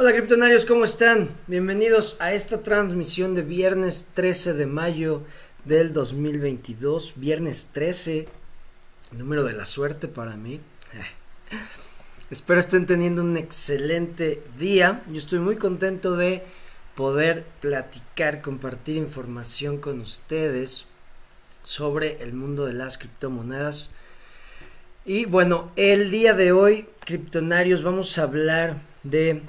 Hola criptonarios, ¿cómo están? Bienvenidos a esta transmisión de viernes 13 de mayo del 2022. Viernes 13, número de la suerte para mí. Espero estén teniendo un excelente día. Yo estoy muy contento de poder platicar, compartir información con ustedes sobre el mundo de las criptomonedas. Y bueno, el día de hoy, criptonarios, vamos a hablar de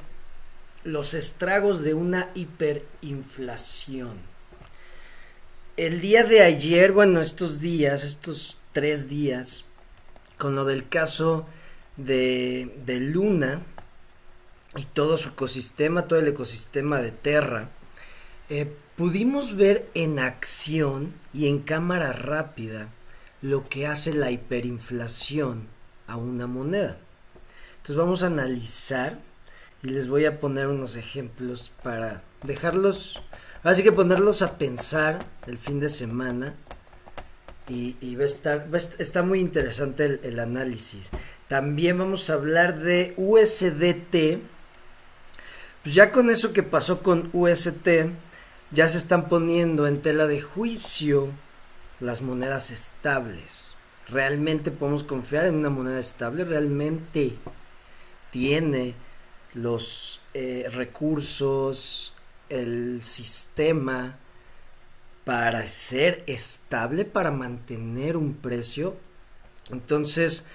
los estragos de una hiperinflación. El día de ayer, bueno, estos días, estos tres días, con lo del caso de, de Luna y todo su ecosistema, todo el ecosistema de Terra, eh, pudimos ver en acción y en cámara rápida lo que hace la hiperinflación a una moneda. Entonces vamos a analizar y les voy a poner unos ejemplos para dejarlos, así que ponerlos a pensar el fin de semana y, va a estar, está muy interesante el, el, análisis. También vamos a hablar de USDT. Pues ya con eso que pasó con UST, ya se están poniendo en tela de juicio las monedas estables. ¿Realmente podemos confiar en una moneda estable? ¿Realmente tiene los eh, recursos, el sistema para ser estable, para mantener un precio. Entonces,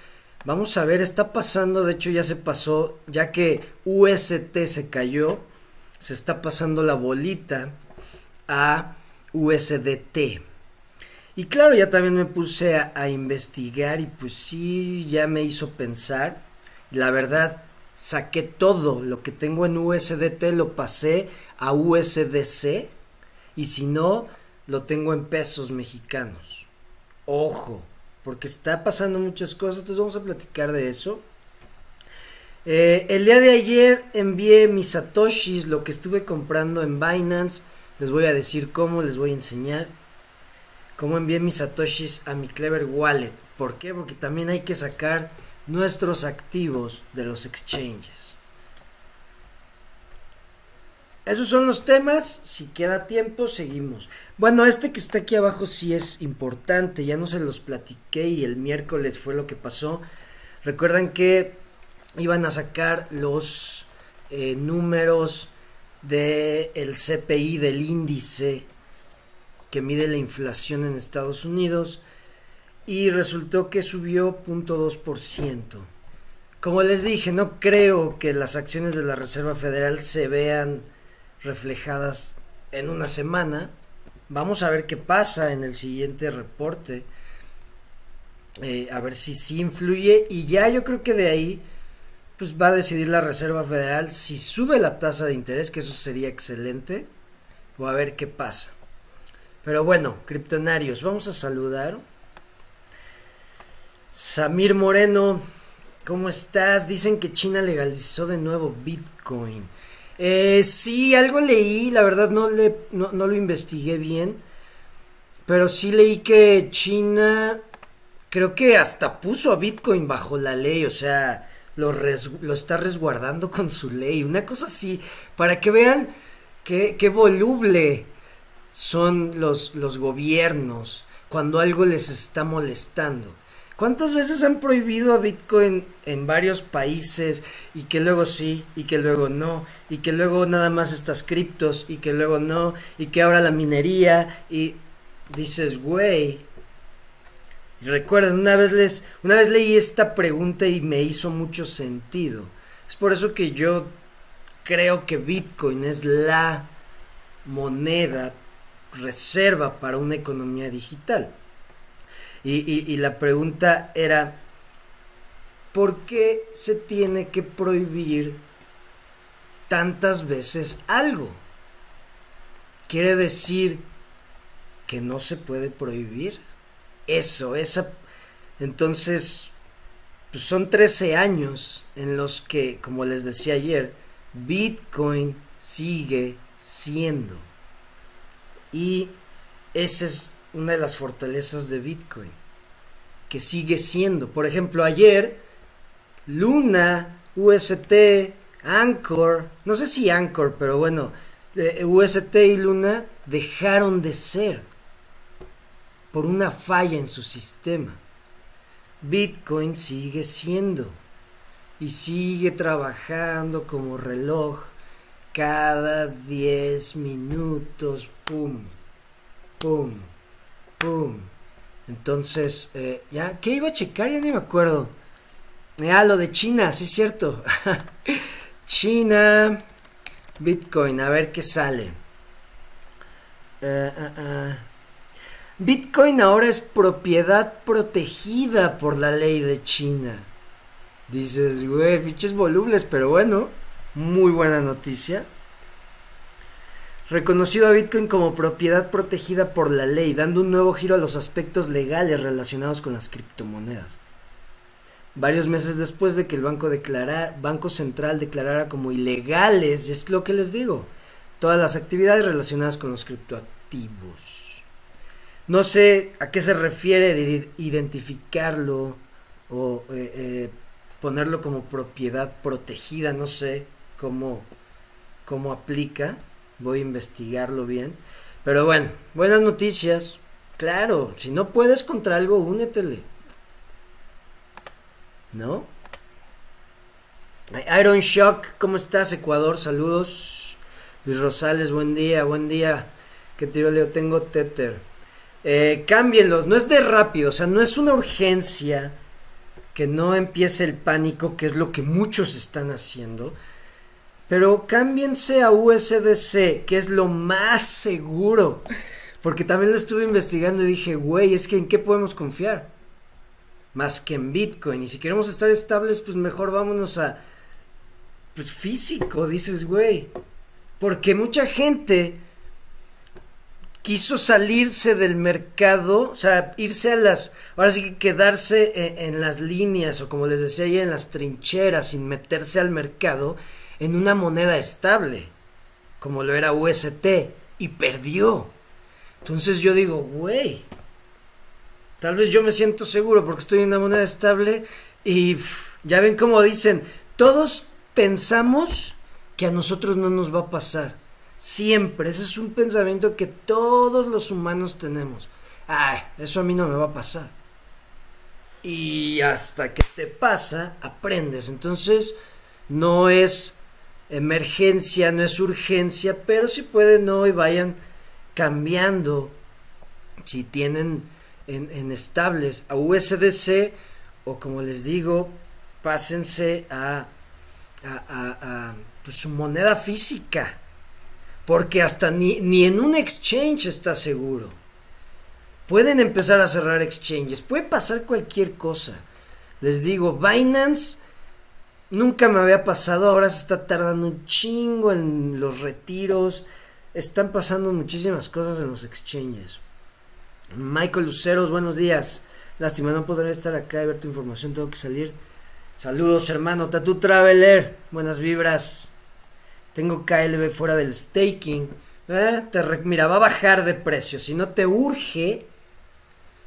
vamos a ver, está pasando, de hecho ya se pasó, ya que UST se cayó, se está pasando la bolita a USDT. Y claro, ya también me puse a, a investigar y pues sí, ya me hizo pensar. La verdad, saqué todo lo que tengo en USDT, lo pasé a USDC y si no, lo tengo en pesos mexicanos. Ojo, porque está pasando muchas cosas, entonces vamos a platicar de eso. Eh, el día de ayer envié mis satoshis, lo que estuve comprando en Binance. Les voy a decir cómo, les voy a enseñar cómo envié mis satoshis a mi Clever Wallet. ¿Por qué? Porque también hay que sacar nuestros activos de los exchanges. Esos son los temas, si queda tiempo seguimos. Bueno, este que está aquí abajo sí es importante, ya no se los platiqué y el miércoles fue lo que pasó. Recuerdan que iban a sacar los eh, números del el CPI del índice que mide la inflación en Estados Unidos y resultó que subió 0.2%. Como les dije, no creo que las acciones de la Reserva Federal se vean reflejadas en una semana. Vamos a ver qué pasa en el siguiente reporte. Eh, a ver si sí influye. Y ya yo creo que de ahí pues va a decidir la Reserva Federal si sube la tasa de interés, que eso sería excelente. O a ver qué pasa. Pero bueno, criptonarios, vamos a saludar. Samir Moreno, ¿cómo estás? Dicen que China legalizó de nuevo Bitcoin. Eh, sí, algo leí, la verdad no, le, no, lo investigué bien, pero sí leí que China creo que hasta puso a Bitcoin bajo la ley, o sea, lo, lo está resguardando con su ley, una cosa así, para que vean qué, qué voluble son los, los gobiernos cuando algo les está molestando. ¿Cuántas veces han prohibido a Bitcoin en varios países y que luego sí y que luego no y que luego nada más estas criptos y que luego no y que ahora la minería y dices, güey. Recuerden, una vez les una vez leí esta pregunta y me hizo mucho sentido. Es por eso que yo creo que Bitcoin es la moneda reserva para una economía digital. Y, la pregunta era, ¿por qué se tiene que prohibir tantas veces algo? ¿Quiere decir que no se puede prohibir? Eso, esa... Entonces, pues son 13 años en los que, como les decía ayer, Bitcoin sigue siendo. Y ese es una de las fortalezas de Bitcoin, que sigue siendo. Por ejemplo, ayer Luna, UST, Anchor, no sé si Anchor, pero bueno, eh, UST y Luna dejaron de ser por una falla en su sistema. Bitcoin sigue siendo y sigue trabajando como reloj cada 10 minutos, pum, pum, Entonces, eh, ya, ¿qué iba a checar? Ya ni me acuerdo. Ah, lo de China, sí es cierto. China, Bitcoin, a ver qué sale. Eh, eh, Bitcoin ahora es propiedad protegida por la ley de China. Dices, güey, fiches volubles, pero bueno, muy buena noticia. Reconocido a Bitcoin como propiedad protegida por la ley, dando un nuevo giro a los aspectos legales relacionados con las criptomonedas. Varios meses después de que el banco, Central declarara como ilegales, y es lo que les digo, todas las actividades relacionadas con los criptoactivos. No sé a qué se refiere de identificarlo o eh, eh, ponerlo como propiedad protegida, no sé cómo, cómo aplica, voy a investigarlo bien. Pero bueno, buenas noticias. Claro, si no puedes contra algo, únetele. ¿No? Iron Shock, ¿cómo estás, Ecuador? Saludos. Luis Rosales, buen día, buen día. Que te leo, tengo Tether. Eh, cámbienlos, no es de rápido, o sea, no es una urgencia que no empiece el pánico, que es lo que muchos están haciendo. Pero cámbiense a USDC, que es lo más seguro. Porque también lo estuve investigando y dije, güey, es que en qué podemos confiar. Más que en Bitcoin. Y si queremos estar estables, pues mejor vámonos a pues, físico, dices, güey. Porque mucha gente quiso salirse del mercado, o sea, irse a las, ahora sí que quedarse en, en las líneas o como les decía ayer, en las trincheras sin meterse al mercado en una moneda estable, como lo era UST, y perdió. Entonces yo digo, güey, tal vez yo me siento seguro porque estoy en una moneda estable y ya ven como dicen, todos pensamos que a nosotros no nos va a pasar. Siempre, ese es un pensamiento que todos los humanos tenemos. Ay, eso a mí no me va a pasar. Y hasta que te pasa, aprendes. Entonces, no es emergencia, no es urgencia, pero si pueden hoy vayan cambiando, si tienen en, estables a USDC o como les digo, pásense a, a, pues, su moneda física, porque hasta ni, ni en un exchange está seguro. Pueden empezar a cerrar exchanges, puede pasar cualquier cosa. Les digo, Binance Nunca me había pasado, ahora se está tardando un chingo en los retiros. Están pasando muchísimas cosas en los exchanges. Michael Luceros, buenos días. Lástima, no podré estar acá y ver tu información, tengo que salir. Saludos, hermano. Tatu Traveler, buenas vibras. Tengo KLB fuera del staking. Eh, te mira, va a bajar de precio. Si no te urge,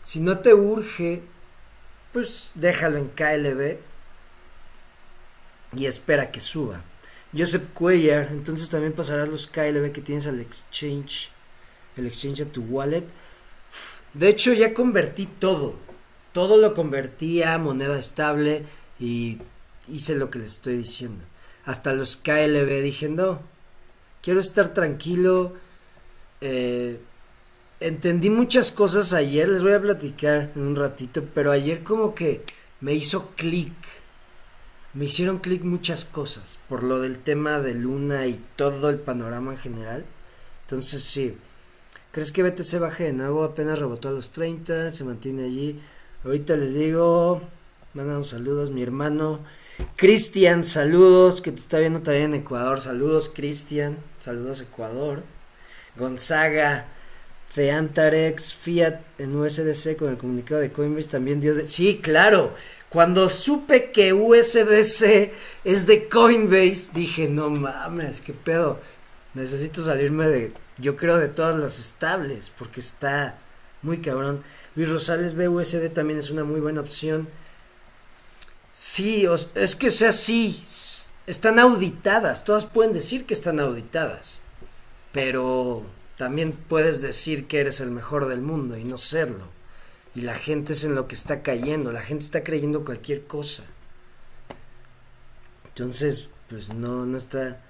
si no te urge, pues déjalo en KLB y espera que suba. Joseph Cuellar, entonces también pasarás los KLB que tienes al exchange, el exchange a tu wallet. De hecho, ya convertí todo. Todo lo convertí a moneda estable y hice lo que les estoy diciendo. Hasta los KLB dije, no, quiero estar tranquilo. Eh, entendí muchas cosas ayer, les voy a platicar en un ratito, pero ayer como que me hizo clic me hicieron clic muchas cosas por lo del tema de Luna y todo el panorama en general. Entonces sí, ¿crees que BTC baje de nuevo? Apenas rebotó a los 30, se mantiene allí. Ahorita les digo, mandan saludos, mi hermano Cristian, saludos, que te está viendo también en Ecuador. Saludos, Cristian, saludos, Ecuador. Gonzaga, Feantarex, Fiat en USDC con el comunicado de Coinbase también dio de... Sí, claro, cuando supe que USDC es de Coinbase, dije, no mames, qué pedo. Necesito salirme de, yo creo, de todas las estables, porque está muy cabrón. Luis Rosales BUSD también es una muy buena opción. Sí, es que sea así. están auditadas, todas pueden decir que están auditadas, pero también puedes decir que eres el mejor del mundo y no serlo. Y la gente es en lo que está cayendo, la gente está creyendo cualquier cosa. Entonces, pues no, no está...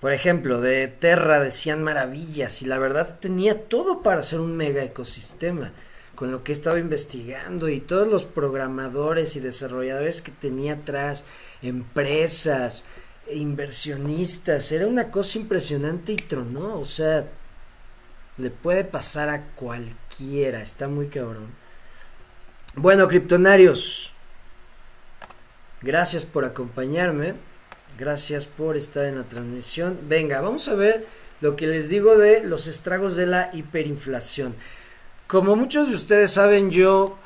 Por ejemplo, de Terra decían maravillas y la verdad tenía todo para ser un mega ecosistema con lo que he estado investigando y todos los programadores y desarrolladores que tenía atrás, empresas, inversionistas, era una cosa impresionante y tronó, o sea, le puede pasar a cualquiera, está muy cabrón. Bueno, criptonarios, gracias por acompañarme, gracias por estar en la transmisión. Venga, vamos a ver lo que les digo de los estragos de la hiperinflación. Como muchos de ustedes saben, yo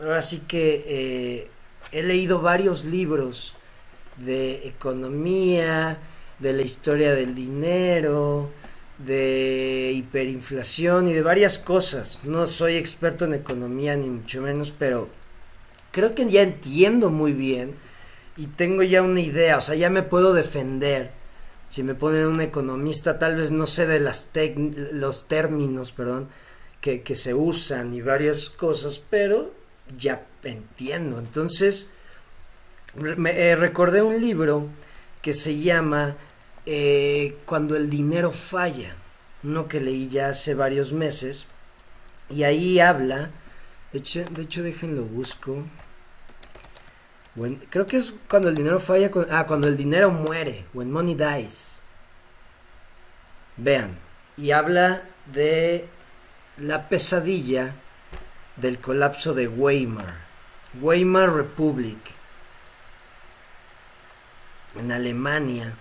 ahora sí que eh, he leído varios libros de economía, de la historia del dinero, de hiperinflación y de varias cosas. No soy experto en economía ni mucho menos, pero creo que ya entiendo muy bien y tengo ya una idea, o sea, ya me puedo defender. Si me ponen un economista, tal vez no sé de las los términos, perdón, que, que se usan y varias cosas, pero ya entiendo. Entonces, me, eh, recordé un libro que se llama eh, Cuando el dinero falla, uno que leí ya hace varios meses, y ahí habla, de hecho, de hecho déjenlo busco, creo que es cuando el dinero falla, ah, cuando el dinero muere, when money dies. Vean, y habla de la pesadilla del colapso de Weimar, Weimar Republic, en Alemania.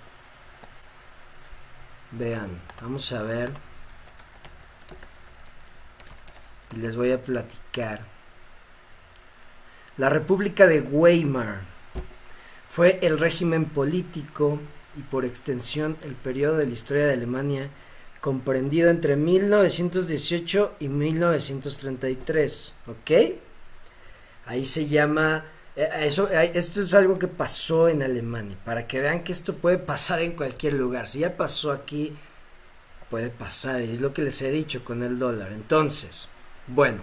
Vean, vamos a ver. Les voy a platicar. La República de Weimar fue el régimen político y por extensión el periodo de la historia de Alemania comprendido entre 1918 y 1933, ¿ok? Ahí se llama eso, eh, esto es algo que pasó en Alemania, para que vean que esto puede pasar en cualquier lugar. Si ya pasó aquí, puede pasar, y es lo que les he dicho con el dólar. Entonces, bueno,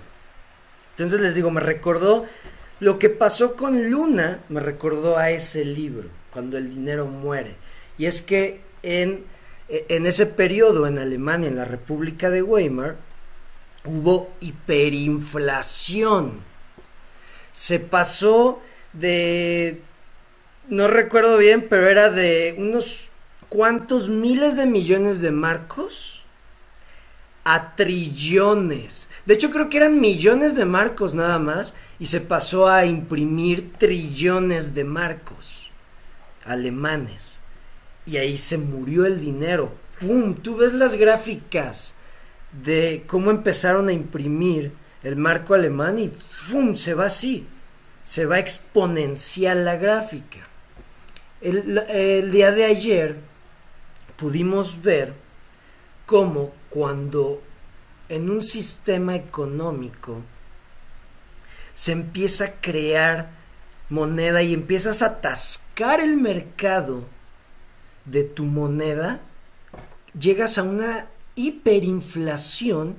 entonces les digo, me recordó lo que pasó con Luna, me recordó a ese libro, cuando el dinero muere. Y es que en, e, en ese periodo en Alemania, en la República de Weimar, hubo hiperinflación se pasó de, no recuerdo bien, pero era de unos cuantos miles de millones de marcos a trillones. De hecho, creo que eran millones de marcos nada más y se pasó a imprimir trillones de marcos alemanes. Y ahí se murió el dinero. ¡Pum! Tú ves las gráficas de cómo empezaron a imprimir el marco alemán y ¡fum! se va así, se va exponencial la gráfica. El, el día de ayer pudimos ver cómo cuando en un sistema económico se empieza a crear moneda y empiezas a atascar el mercado de tu moneda, llegas a una hiperinflación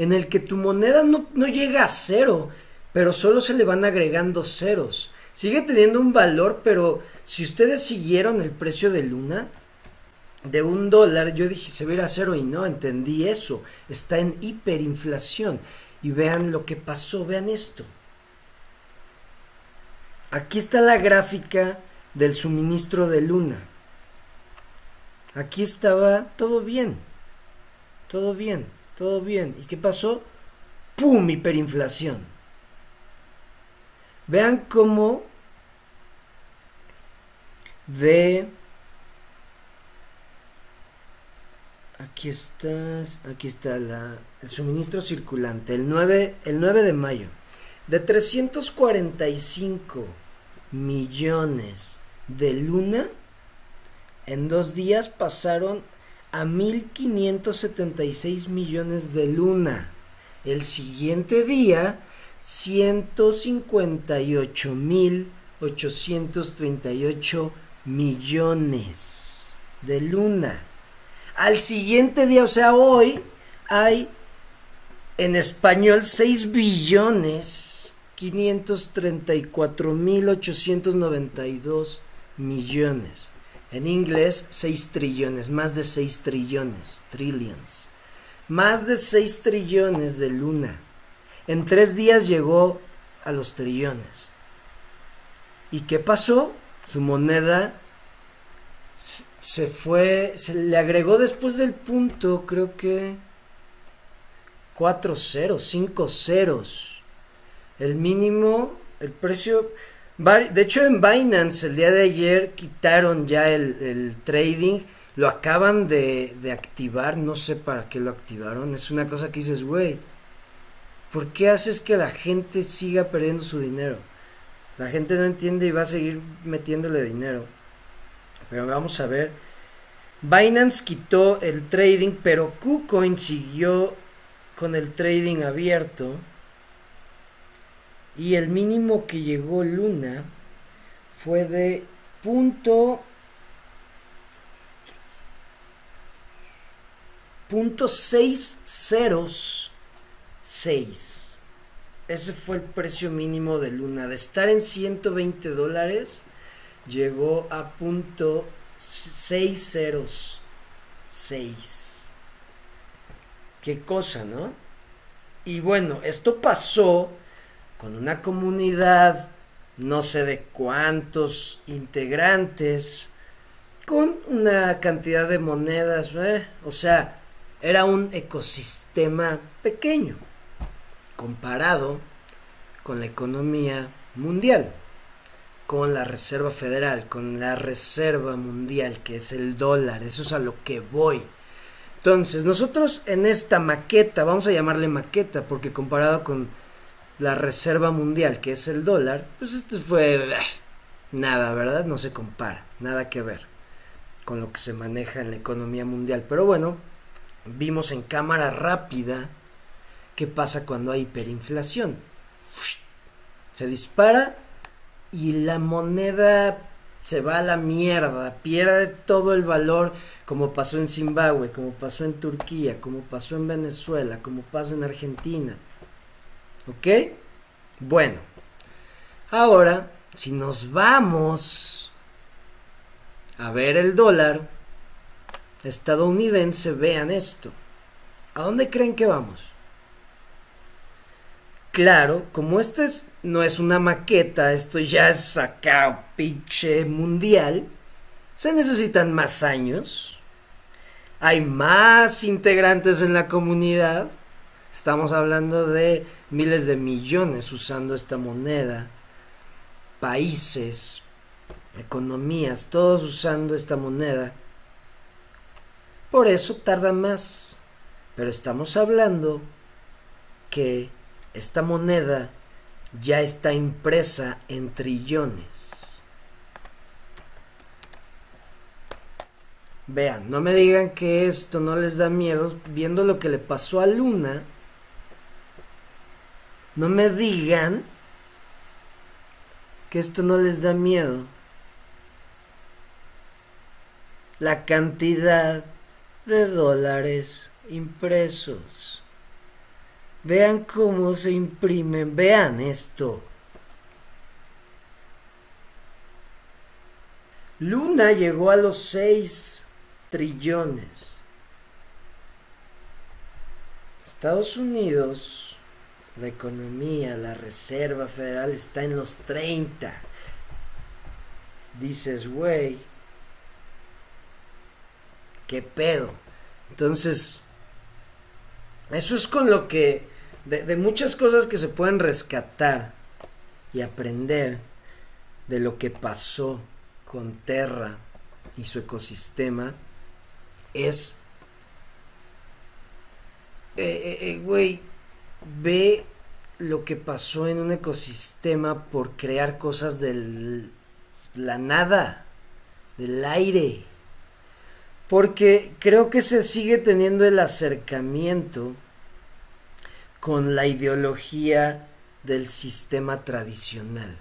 en el que tu moneda no, llega a cero, pero solo se le van agregando ceros. Sigue teniendo un valor, pero si ustedes siguieron el precio de Luna, de un dólar, yo dije se ve a cero y no, entendí eso. Está en hiperinflación. Y vean lo que pasó, vean esto. Aquí está la gráfica del suministro de Luna. Aquí estaba todo bien. Todo bien todo bien. ¿Y qué pasó? ¡Pum! Hiperinflación. Vean cómo de... Aquí estás, aquí está la, el suministro circulante, el 9, el 9 de mayo. De 345 millones de luna, en dos días pasaron a 1.576 millones de luna. El siguiente día, 158.838 millones de luna. Al siguiente día, o sea, hoy hay en español 6 billones 534 mil 892 millones. En inglés 6 trillones, más de 6 trillones, trillions. Más de 6 trillones de luna. En tres días llegó a los trillones. ¿Y qué pasó? Su moneda se fue, se le agregó después del punto, creo que cuatro ceros, cinco ceros. El mínimo, el precio, de hecho en Binance el día de ayer quitaron ya el, trading, lo acaban de, de, activar, no sé para qué lo activaron, es una cosa que dices, güey, ¿por qué haces que la gente siga perdiendo su dinero? La gente no entiende y va a seguir metiéndole dinero. Pero vamos a ver. Binance quitó el trading, pero KuCoin siguió con el trading abierto. Y el mínimo que llegó Luna fue de punto punto seis ceros seis. Ese fue el precio mínimo de Luna. De estar en 120 dólares llegó a punto 606. Qué cosa, ¿no? Y bueno, esto pasó con una comunidad, no sé de cuántos integrantes, con una cantidad de monedas, ¿eh? o sea, era un ecosistema pequeño comparado con la economía mundial con la Reserva Federal, con la Reserva Mundial, que es el dólar, eso es a lo que voy. Entonces, nosotros en esta maqueta, vamos a llamarle maqueta, porque comparado con la Reserva Mundial, que es el dólar, pues esto fue eh, nada, ¿verdad? No se compara, nada que ver con lo que se maneja en la economía mundial. Pero bueno, vimos en cámara rápida qué pasa cuando hay hiperinflación. Se dispara y la moneda se va a la mierda, pierde todo el valor como pasó en Zimbabue, como pasó en Turquía, como pasó en Venezuela, como pasa en Argentina. ¿Ok? Bueno, ahora si nos vamos a ver el dólar estadounidense, vean esto. ¿A dónde creen que vamos? Claro, como este no es una maqueta, esto ya es acá pinche mundial, se necesitan más años, hay más integrantes en la comunidad, estamos hablando de miles de millones usando esta moneda, países, economías, todos usando esta moneda. Por eso tarda más, pero estamos hablando que esta moneda ya está impresa en trillones. Vean, no me digan que esto no les da miedo viendo lo que le pasó a Luna. No me digan que esto no les da miedo. La cantidad de dólares impresos. Vean cómo se imprimen, vean esto. Luna llegó a los 6 trillones. Estados Unidos, la economía, la Reserva Federal está en los 30. Dices, güey, ¿qué pedo? Entonces, eso es con lo que de, muchas cosas que se pueden rescatar y aprender de lo que pasó con Terra y su ecosistema es, eh, eh, eh, güey, ve lo que pasó en un ecosistema por crear cosas de la nada, del aire. Porque creo que se sigue teniendo el acercamiento con la ideología del sistema tradicional.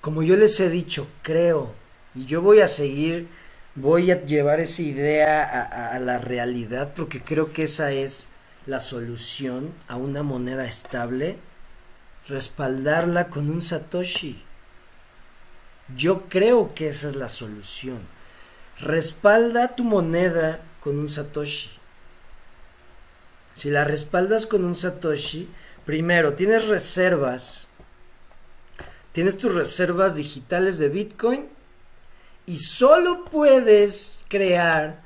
Como yo les he dicho, creo Y yo voy a seguir, voy a llevar esa idea a, la realidad porque creo que esa es la solución a una moneda estable, respaldarla con un Satoshi. Yo creo que esa es la solución. Respalda tu moneda con un Satoshi. Si la respaldas con un Satoshi, primero tienes reservas. Tienes tus reservas digitales de Bitcoin y solo puedes crear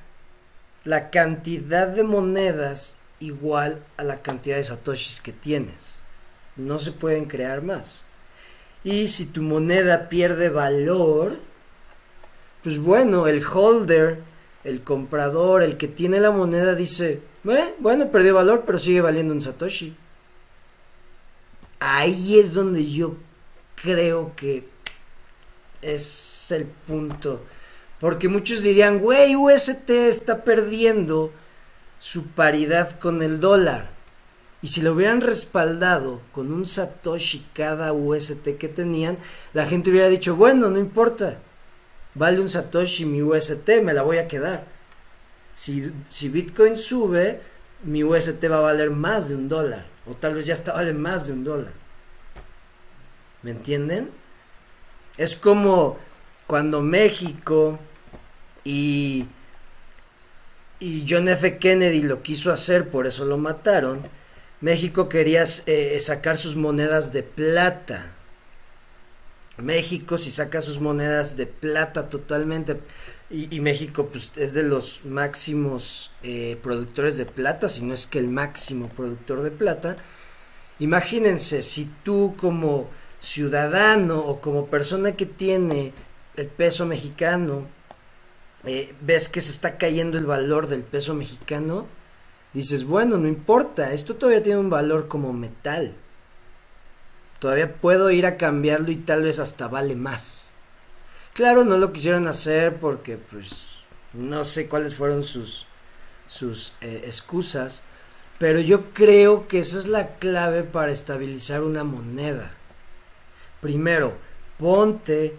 la cantidad de monedas igual a la cantidad de satoshis que tienes. No se pueden crear más. Y si tu moneda pierde valor, pues bueno, el holder, el comprador, el que tiene la moneda dice, eh, bueno, perdió valor, pero sigue valiendo un satoshi. Ahí es donde yo creo que es el punto. Porque muchos dirían, güey, UST está perdiendo su paridad con el dólar. Y si lo hubieran respaldado con un Satoshi cada UST que tenían, la gente hubiera dicho, bueno, no importa, vale un Satoshi mi UST, me la voy a quedar. Si, si Bitcoin sube, mi UST va a valer más de un dólar, o tal vez ya está vale más de un dólar. ¿Me entienden? Es como cuando México y y John F. Kennedy lo quiso hacer, por eso lo mataron, México quería eh, sacar sus monedas de plata. México si saca sus monedas de plata totalmente y, México pues es de los máximos eh, productores de plata, si no es que el máximo productor de plata. Imagínense si tú como ciudadano o como persona que tiene el peso mexicano eh, ves que se está cayendo el valor del peso mexicano, dices, bueno, no importa, esto todavía tiene un valor como metal. Todavía puedo ir a cambiarlo y tal vez hasta vale más. Claro, no lo quisieron hacer porque pues no sé cuáles fueron sus, sus eh, excusas, pero yo creo que esa es la clave para estabilizar una moneda. Primero, ponte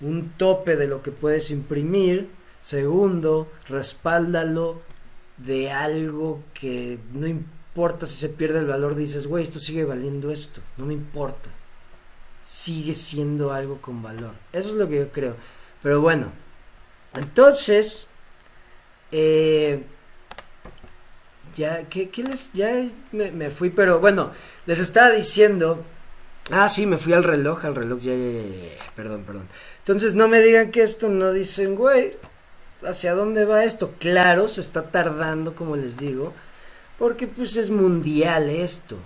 un tope de lo que puedes imprimir Segundo, respáldalo de algo que no importa si se pierde el valor, dices, güey, esto sigue valiendo esto, no me importa. Sigue siendo algo con valor. Eso es lo que yo creo. Pero bueno, entonces, eh, ya, ¿qué, les, ya me, me, fui, pero bueno, les estaba diciendo, ah, sí, me fui al reloj, al reloj, ya, ya, ya, perdón, perdón. Entonces no me digan que esto no dicen, güey, hacia dónde va esto. Claro, se está tardando, como les digo, porque pues es mundial esto.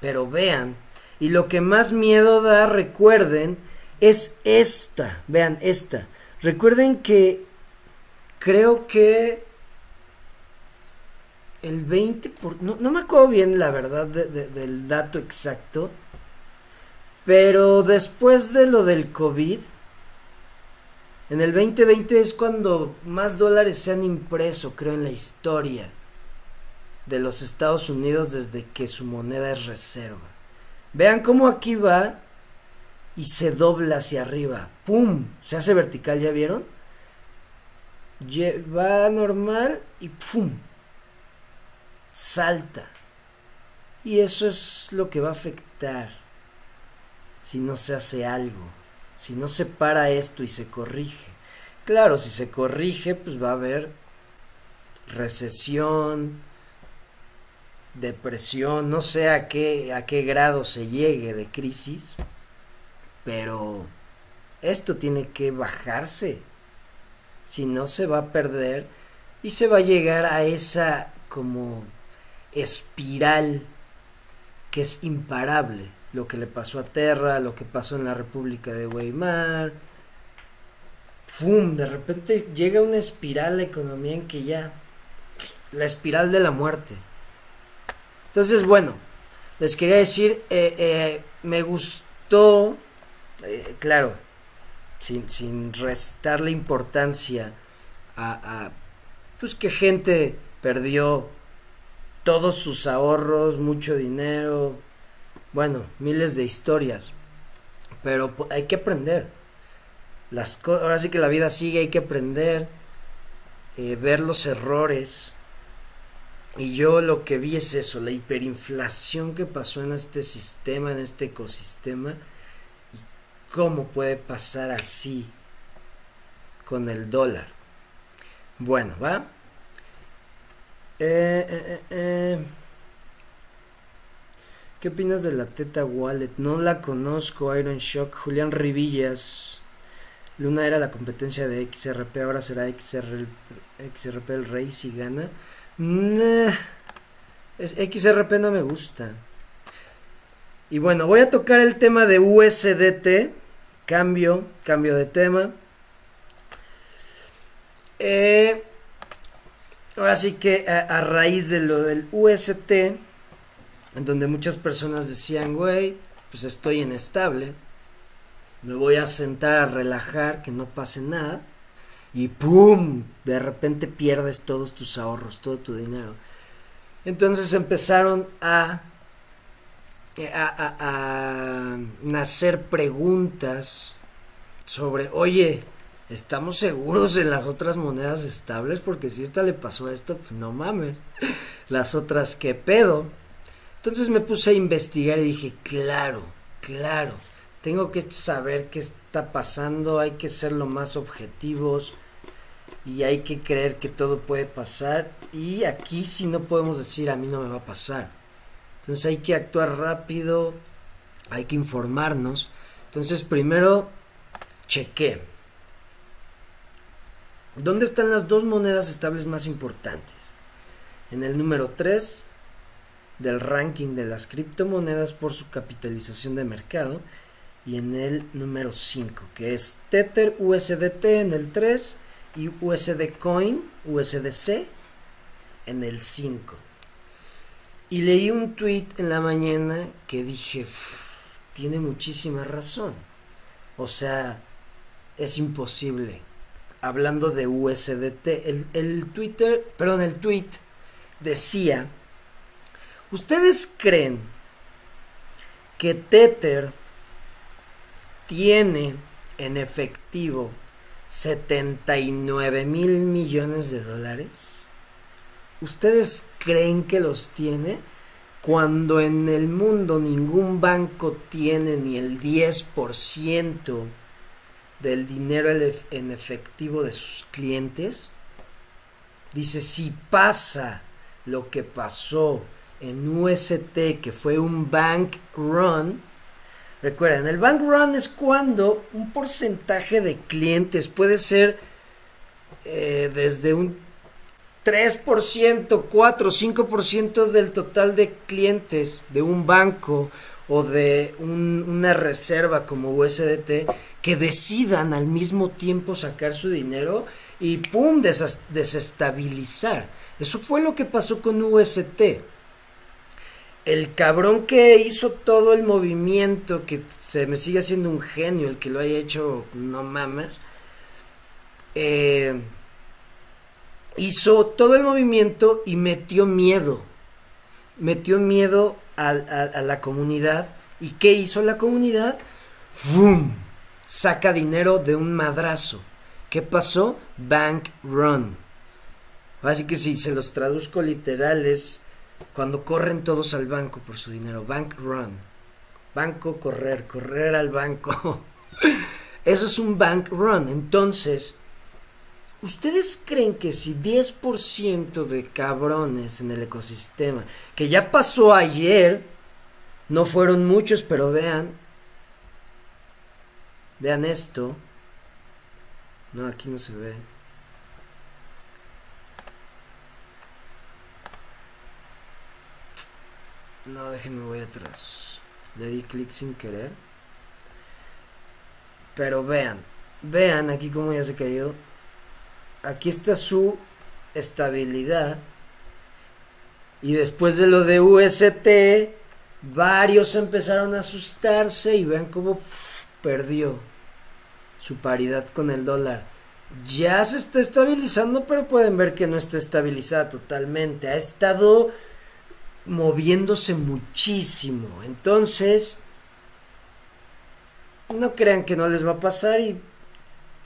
Pero vean, y lo que más miedo da, recuerden, es esta. Vean, esta. Recuerden que creo que el 20 por, no, no me acuerdo bien la verdad del dato exacto, pero después de lo del COVID, en el 2020 es cuando más dólares se han impreso, creo, en la historia de los Estados Unidos desde que su moneda es reserva. Vean cómo aquí va y se dobla hacia arriba. ¡Pum! Se hace vertical, ¿ya vieron? Va normal y ¡pum! Salta. Y eso es lo que va a afectar si no se hace algo si no se para esto y se corrige. Claro, si se corrige, pues va a haber recesión, depresión, no sé a qué, a qué grado se llegue de crisis, pero esto tiene que bajarse, si no se va a perder y se va a llegar a esa como espiral que es imparable lo que le pasó a Terra, lo que pasó en la República de Weimar. ¡Fum! De repente llega una espiral la economía en que ya. La espiral de la muerte. Entonces, bueno, les quería decir, eh, eh, me gustó, eh, claro, sin, sin restarle importancia a, a, pues que gente perdió todos sus ahorros, mucho dinero, bueno, miles de historias, pero hay que aprender. las ahora sí que la vida sigue, hay que aprender, eh, ver los errores. Y yo lo que vi es eso, la hiperinflación que pasó en este sistema, en este ecosistema, y cómo puede pasar así con el dólar. Bueno, va. Eh, eh, eh, ¿Qué opinas de la Teta Wallet? No la conozco, Iron Shock. Julián Rivillas. Luna era la competencia de XRP, ahora será XR, XRP el rey si gana. XRP no me gusta. Y bueno, voy a tocar el tema de USDT. Cambio, cambio de tema. Eh, ahora sí que a, raíz de lo del UST, en donde muchas personas decían, güey, pues estoy inestable, me voy a sentar a relajar, que no pase nada, y ¡pum! De repente pierdes todos tus ahorros, todo tu dinero. Entonces empezaron a, a, a nacer preguntas sobre, oye, ¿estamos seguros de las otras monedas estables? Porque si esta le pasó esto, pues no mames. Las otras, ¿qué pedo? Entonces me puse a investigar y dije, claro, claro, tengo que saber qué está pasando, hay que ser lo más objetivos y hay que creer que todo puede pasar y aquí sí no podemos decir a mí no me va a pasar. Entonces hay que actuar rápido, hay que informarnos. Entonces primero chequé ¿Dónde están las dos monedas estables más importantes? En el número 3 del ranking de las criptomonedas por su capitalización de mercado y en el número 5 que es Tether USDT en el 3 y USD Coin USDC en el 5. Y leí un tweet en la mañana que dije, tiene muchísima razón. O sea, es imposible hablando de USDT. El, Twitter, perdón, el tweet decía, ¿ustedes creen que Tether tiene en efectivo 79 mil millones de dólares? ¿Ustedes creen que los tiene? Cuando en el mundo ningún banco tiene ni el 10% del dinero en efectivo de sus clientes. Dice, si pasa lo que pasó en UST, que fue un bank run, recuerden, el bank run es cuando un porcentaje de clientes puede ser eh, desde un 3%, 4, 5% del total de clientes de un banco o de una reserva como USDT que decidan al mismo tiempo sacar su dinero y ¡pum! desestabilizar. Eso fue lo que pasó con UST. El cabrón que hizo todo el movimiento, que se me sigue haciendo un genio, el que lo haya hecho, no mames, eh, hizo todo el movimiento y metió miedo. Metió miedo a, a la comunidad. ¿Y qué hizo la comunidad? ¡Bum! saca dinero de un madrazo. ¿Qué pasó? Bank run. Así que si se los traduzco literales, cuando corren todos al banco por su dinero. Bank run. Banco correr, correr al banco. Eso es un bank run. Entonces, ¿ustedes creen que si 10% de cabrones en el ecosistema, que ya pasó ayer, no fueron muchos, pero vean, Vean esto. No, aquí no se ve. No, déjenme voy atrás. Le di clic sin querer. Pero vean, vean aquí como ya se cayó. Aquí está su estabilidad. Y después de lo de UST, varios empezaron a asustarse y vean cómo perdió su paridad con el dólar. Ya se está estabilizando, pero pueden ver que no está estabilizada totalmente. Ha estado moviéndose muchísimo. Entonces, no crean que no les va a pasar y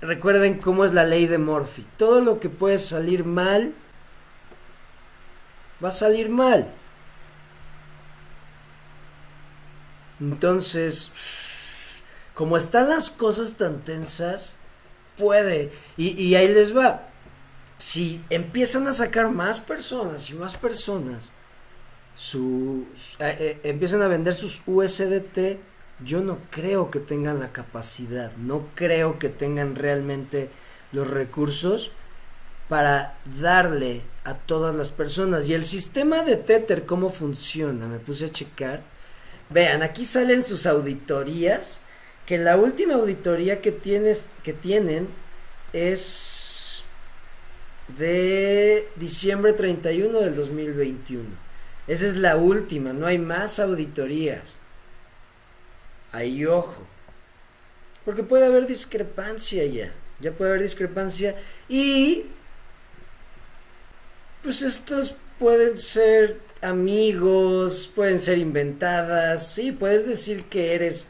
recuerden cómo es la ley de Murphy. Todo lo que puede salir mal, va a salir mal. Entonces, como están las cosas tan tensas, puede. Y, ahí les va. Si empiezan a sacar más personas y más personas, su, eh, eh, empiezan a vender sus USDT, yo no creo que tengan la capacidad, no creo que tengan realmente los recursos para darle a todas las personas. Y el sistema de Tether, ¿cómo funciona? Me puse a checar. Vean, aquí salen sus auditorías, que la última auditoría que, tienes, que tienen es de diciembre 31 del 2021. Esa es la última, no hay más auditorías. Ahí ojo. Porque puede haber discrepancia ya. Ya puede haber discrepancia. Y pues estos pueden ser amigos, pueden ser inventadas, sí, puedes decir que eres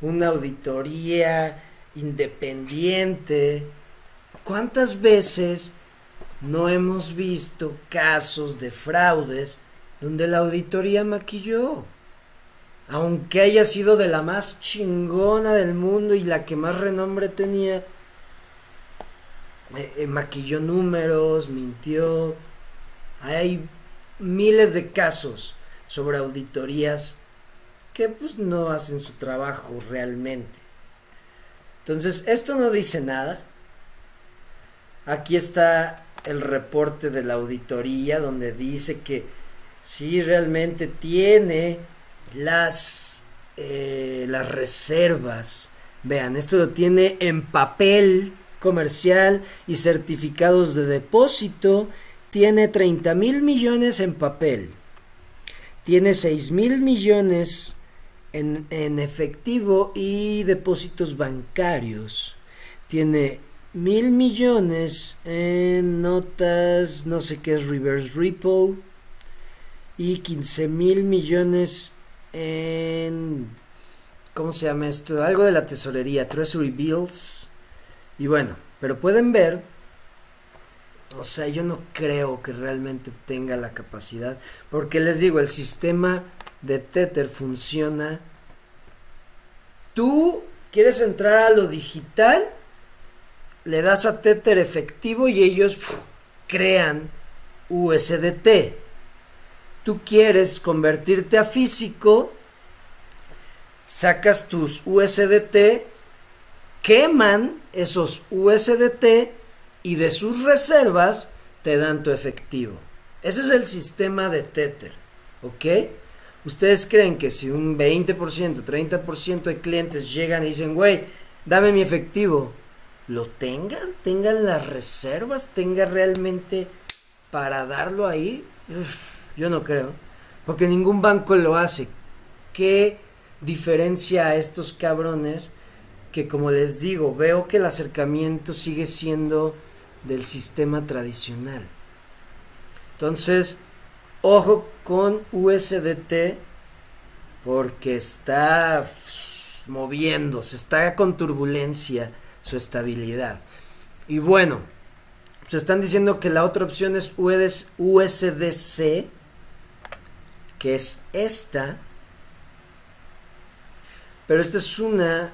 una auditoría independiente. ¿Cuántas veces no hemos visto casos de fraudes donde la auditoría maquilló? Aunque haya sido de la más chingona del mundo y la que más renombre tenía, eh, eh, maquilló números, mintió. Hay miles de casos sobre auditorías que pues no hacen su trabajo realmente. Entonces, esto no dice nada. Aquí está el reporte de la auditoría donde dice que si realmente tiene las, eh, las reservas. Vean, esto lo tiene en papel comercial y certificados de depósito. Tiene 30 mil millones en papel, tiene 6 mil millones en, en, efectivo y depósitos bancarios, tiene mil millones en notas, no sé qué es reverse repo, y 15 mil millones en... ¿Cómo se llama esto? Algo de la tesorería, Treasury Bills. Y bueno, pero pueden ver o sea, yo no creo que realmente tenga la capacidad. Porque les digo, el sistema de Tether funciona. Tú quieres entrar a lo digital, le das a Tether efectivo y ellos crean USDT. Tú quieres convertirte a físico, sacas tus USDT, queman esos USDT y de sus reservas te dan tu efectivo. Ese es el sistema de Tether, ¿ok? ¿Ustedes creen que si un 20%, 30% de clientes llegan y dicen, güey, dame mi efectivo, lo tengan? ¿Tengan las reservas? ¿Tenga realmente para darlo ahí? Yo no creo, porque ningún banco lo hace. ¿Qué diferencia a estos cabrones? Que como les digo, veo que el acercamiento sigue siendo del sistema tradicional. Entonces, ojo con USDT porque está moviéndose, está con turbulencia su estabilidad. Y bueno, se están diciendo que la otra opción es USDC, que es esta. Pero esta es una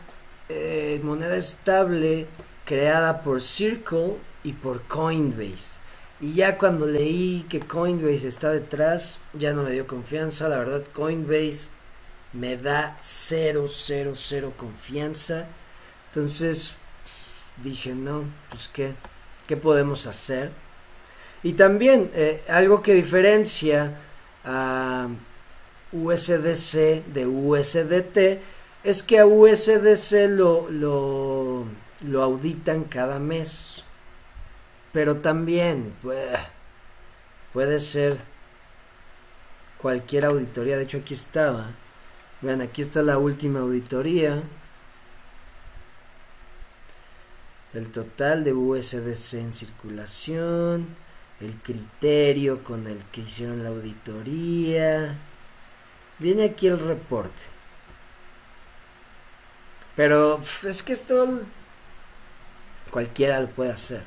eh, moneda estable creada por Circle y por Coinbase. Y ya cuando leí que Coinbase está detrás, ya no me dio confianza. La verdad, Coinbase me da cero, cero, cero confianza. Entonces dije, no, pues qué, qué podemos hacer. Y también eh, algo que diferencia a USDC de USDT es que a USDC lo, lo, lo auditan cada mes pero también puede, puede ser cualquier auditoría. De hecho, aquí estaba. Vean, aquí está la última auditoría. El total de USDC en circulación. El criterio con el que hicieron la auditoría. Viene aquí el reporte. Pero es que esto cualquiera lo puede hacer.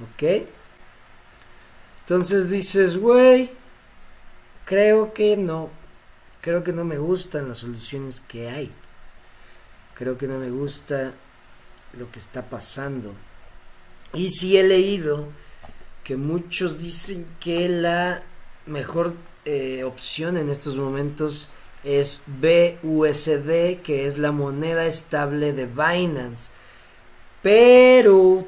¿Ok? Entonces dices, güey, creo que no, creo que no me gustan las soluciones que hay. Creo que no me gusta lo que está pasando. Y sí he leído que muchos dicen que la mejor eh, opción en estos momentos es BUSD, que es la moneda estable de Binance. Pero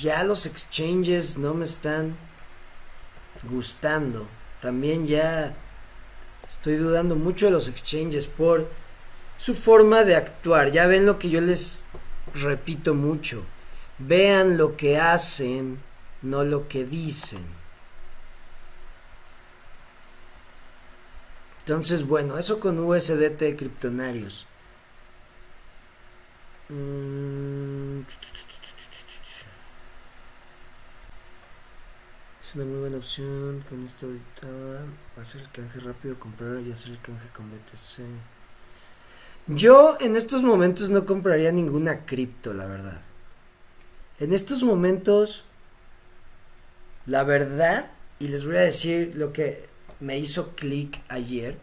ya los exchanges no me están gustando. También ya estoy dudando mucho de los exchanges por su forma de actuar. Ya ven lo que yo les repito mucho. Vean lo que hacen, no lo que dicen. Entonces, bueno, eso con USDT criptonarios. Mm. Es una muy buena opción con esta auditada. Hacer el canje rápido, comprar y hacer el canje con BTC. Yo en estos momentos no compraría ninguna cripto, la verdad. En estos momentos, la verdad, y les voy a decir lo que me hizo clic ayer.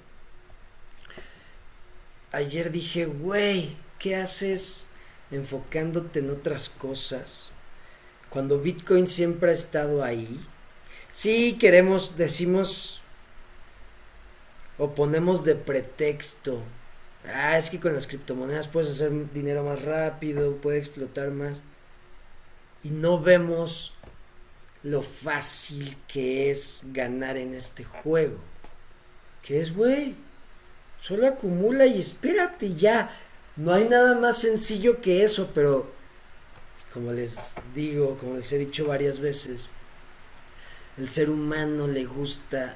Ayer dije, güey, ¿qué haces enfocándote en otras cosas? Cuando Bitcoin siempre ha estado ahí Sí, queremos, decimos o ponemos de pretexto. Ah, es que con las criptomonedas puedes hacer dinero más rápido, puede explotar más. Y no vemos lo fácil que es ganar en este juego. Que es, güey, solo acumula y espérate ya. No hay nada más sencillo que eso, pero como les digo, como les he dicho varias veces, el ser humano le gusta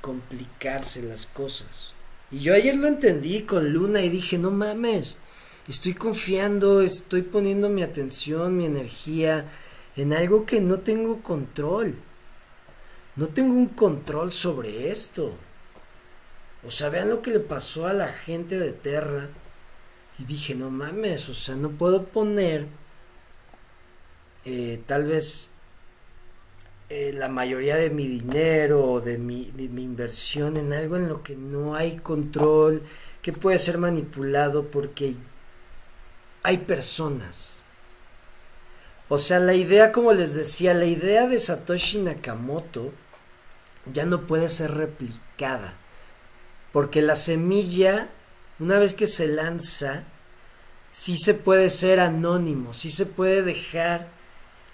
complicarse las cosas. Y yo ayer lo entendí con Luna y dije, no mames, estoy confiando, estoy poniendo mi atención, mi energía en algo que no tengo control. No tengo un control sobre esto. O sea, vean lo que le pasó a la gente de Terra. Y dije, no mames, o sea, no puedo poner eh, tal vez eh, la mayoría de mi dinero o de mi, mi inversión en algo en lo que no hay control, que puede ser manipulado porque hay personas. O sea, la idea, como les decía, la idea de Satoshi Nakamoto ya no puede ser replicada. Porque la semilla, una vez que se lanza, sí se puede ser anónimo, sí se puede dejar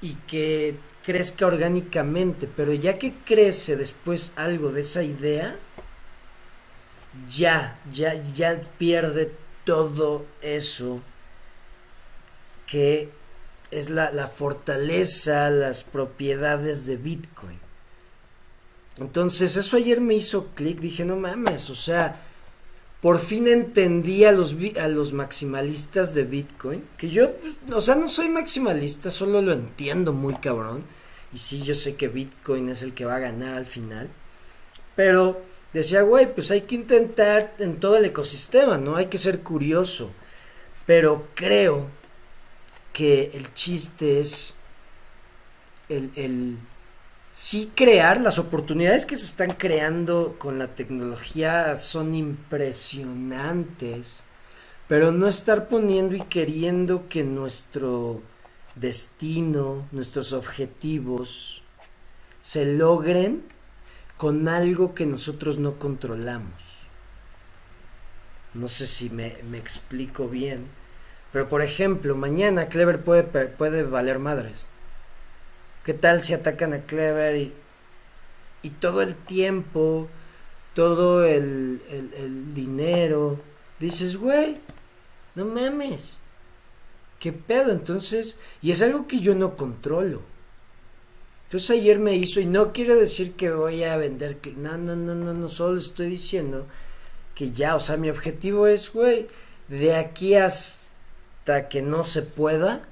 y que crezca orgánicamente, pero ya que crece después algo de esa idea, ya, ya, ya pierde todo eso que es la, fortaleza, las propiedades de Bitcoin. Entonces eso ayer me hizo clic, dije, no mames, o sea, por fin entendí a los, a los maximalistas de Bitcoin, que yo, pues, o sea, no soy maximalista, solo lo entiendo muy cabrón. Y sí, yo sé que Bitcoin es el que va a ganar al final. Pero decía, güey, pues hay que intentar en todo el ecosistema, ¿no? Hay que ser curioso. Pero creo que el chiste es el, el sí crear las oportunidades que se están creando con la tecnología son impresionantes, pero no estar poniendo y queriendo que nuestro destino, nuestros objetivos se logren con algo que nosotros no controlamos. No sé si me, explico bien, pero por ejemplo, mañana Clever puede, puede valer madres. ¿Qué tal si atacan a Clever y, y todo el tiempo, todo el, el, el dinero? Dices, güey, no mames. ¿Qué pedo? Entonces, y es algo que yo no controlo. Entonces ayer me hizo, y no quiere decir que voy a vender, no, no, no, no, no, solo estoy diciendo que ya, o sea, mi objetivo es, güey, de aquí hasta que no se pueda,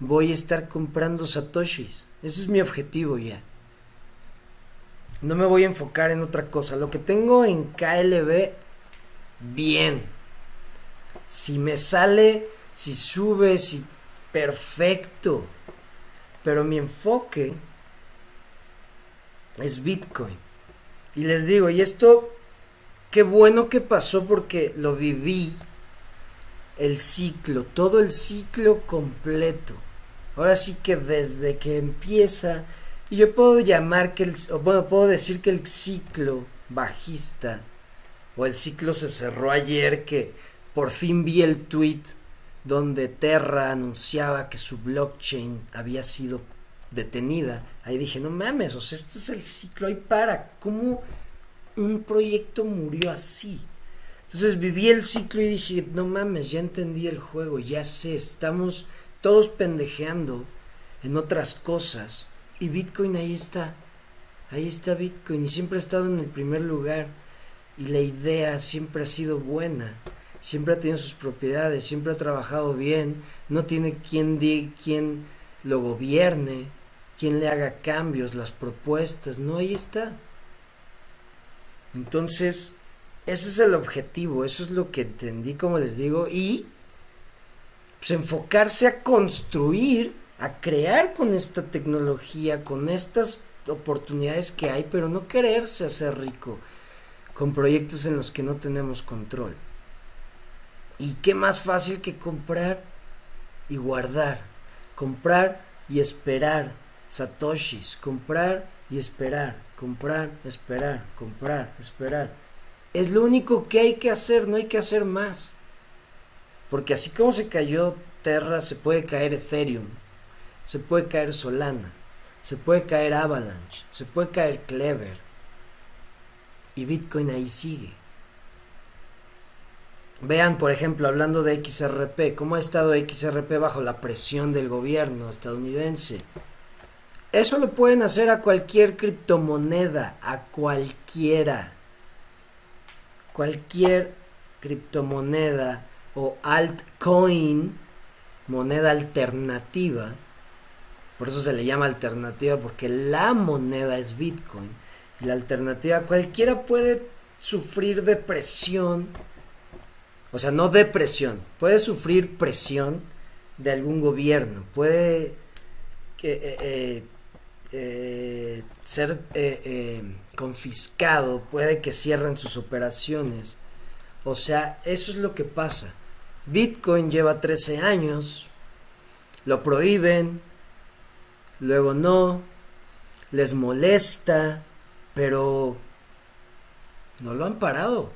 voy a estar comprando satoshis. Ese es mi objetivo ya. No me voy a enfocar en otra cosa. Lo que tengo en KLB, bien. Si me sale si sube, si perfecto. Pero mi enfoque es Bitcoin. Y les digo, y esto, qué bueno que pasó porque lo viví el ciclo, todo el ciclo completo. Ahora sí que desde que empieza, y yo puedo llamar que el, bueno, puedo decir que el ciclo bajista, o el ciclo se cerró ayer que por fin vi el tweet donde Terra anunciaba que su blockchain había sido detenida. Ahí dije, no mames, o sea, esto es el ciclo ahí para. ¿Cómo un proyecto murió así? Entonces viví el ciclo y dije, no mames, ya entendí el juego, ya sé, estamos todos pendejeando en otras cosas. Y Bitcoin ahí está, ahí está Bitcoin y siempre ha estado en el primer lugar. Y la idea siempre ha sido buena, siempre ha tenido sus propiedades, siempre ha trabajado bien, no tiene quien, di, quien lo gobierne, quien le haga cambios, las propuestas, no, ahí está. Entonces, ese es el objetivo, eso es lo que entendí, como les digo, y pues enfocarse a construir, a crear con esta tecnología, con estas oportunidades que hay, pero no quererse hacer rico con proyectos en los que no tenemos control. ¿Y qué más fácil que comprar y guardar? Comprar y esperar satoshis, comprar y esperar, comprar, esperar, comprar, esperar es lo único que hay que hacer, no hay que hacer más. Porque así como se cayó Terra, se puede caer Ethereum, se puede caer Solana, se puede caer Avalanche, se puede caer Clever. Y Bitcoin ahí sigue. Vean, por ejemplo, hablando de XRP, cómo ha estado XRP bajo la presión del gobierno estadounidense. Eso lo pueden hacer a cualquier criptomoneda, a cualquiera cualquier criptomoneda o altcoin, moneda alternativa, por eso se le llama alternativa, porque la moneda es Bitcoin. Y la alternativa, cualquiera puede sufrir depresión, o sea, no depresión, puede sufrir presión de algún gobierno, puede eh, eh, eh, ser confiscado, puede que cierren sus operaciones. O sea, eso es lo que pasa. Bitcoin lleva 13 años, lo prohíben, luego no, les molesta, pero no lo han parado,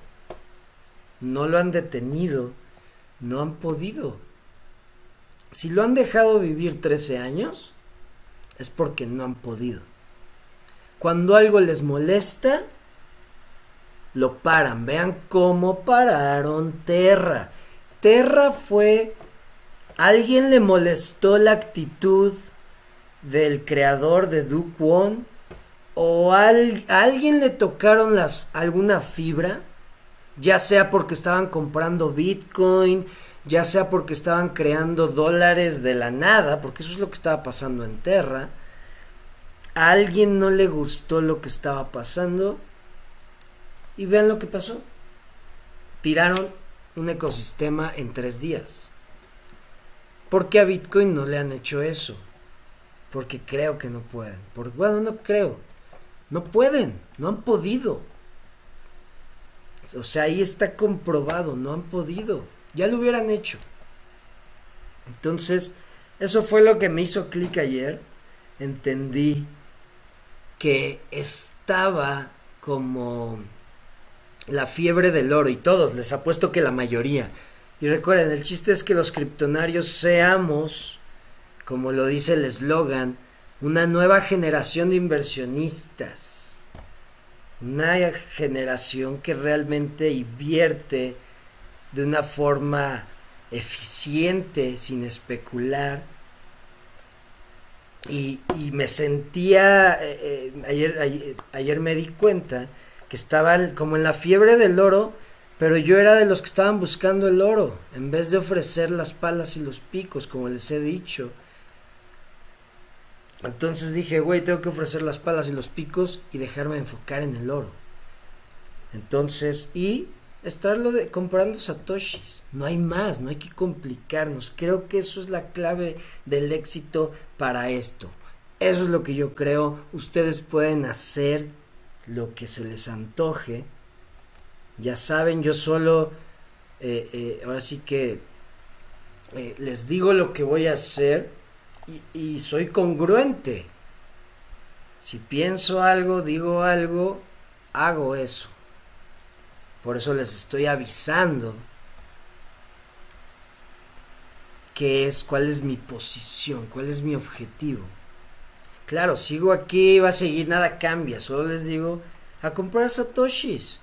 no lo han detenido, no han podido. Si lo han dejado vivir 13 años, es porque no han podido. Cuando algo les molesta, lo paran. Vean cómo pararon Terra. Terra fue... ¿Alguien le molestó la actitud del creador de Duke One? ¿O a alguien le tocaron las, alguna fibra? Ya sea porque estaban comprando Bitcoin, ya sea porque estaban creando dólares de la nada, porque eso es lo que estaba pasando en Terra a alguien no le gustó lo que estaba pasando y vean lo que pasó. Tiraron un ecosistema en tres días. ¿Por qué a Bitcoin no le han hecho eso? Porque creo que no pueden. Por, bueno, no creo. No pueden, no han podido. O sea, ahí está comprobado, no han podido. Ya lo hubieran hecho. Entonces, eso fue lo que me hizo clic ayer. Entendí que estaba como la fiebre del oro y todos, les apuesto que la mayoría. Y recuerden, el chiste es que los criptonarios seamos, como lo dice el eslogan, una nueva generación de inversionistas. Una generación que realmente invierte de una forma eficiente, sin especular, y, me sentía, eh, eh, ayer, ayer, me di cuenta que estaba como en la fiebre del oro, pero yo era de los que estaban buscando el oro, en vez de ofrecer las palas y los picos, como les he dicho. Entonces dije, güey, tengo que ofrecer las palas y los picos y dejarme enfocar en el oro. Entonces, y estarlo de, comprando satoshis. No hay más, no hay que complicarnos. Creo que eso es la clave del éxito para esto. Eso es lo que yo creo. Ustedes pueden hacer lo que se les antoje. Ya saben, yo solo, eh, eh, ahora sí que eh, les digo lo que voy a hacer y, y soy congruente. Si pienso algo, digo algo, hago eso. Por eso les estoy avisando qué es, cuál es mi posición, cuál es mi objetivo. Claro, sigo aquí, va a seguir, nada cambia, solo les digo a comprar satoshis.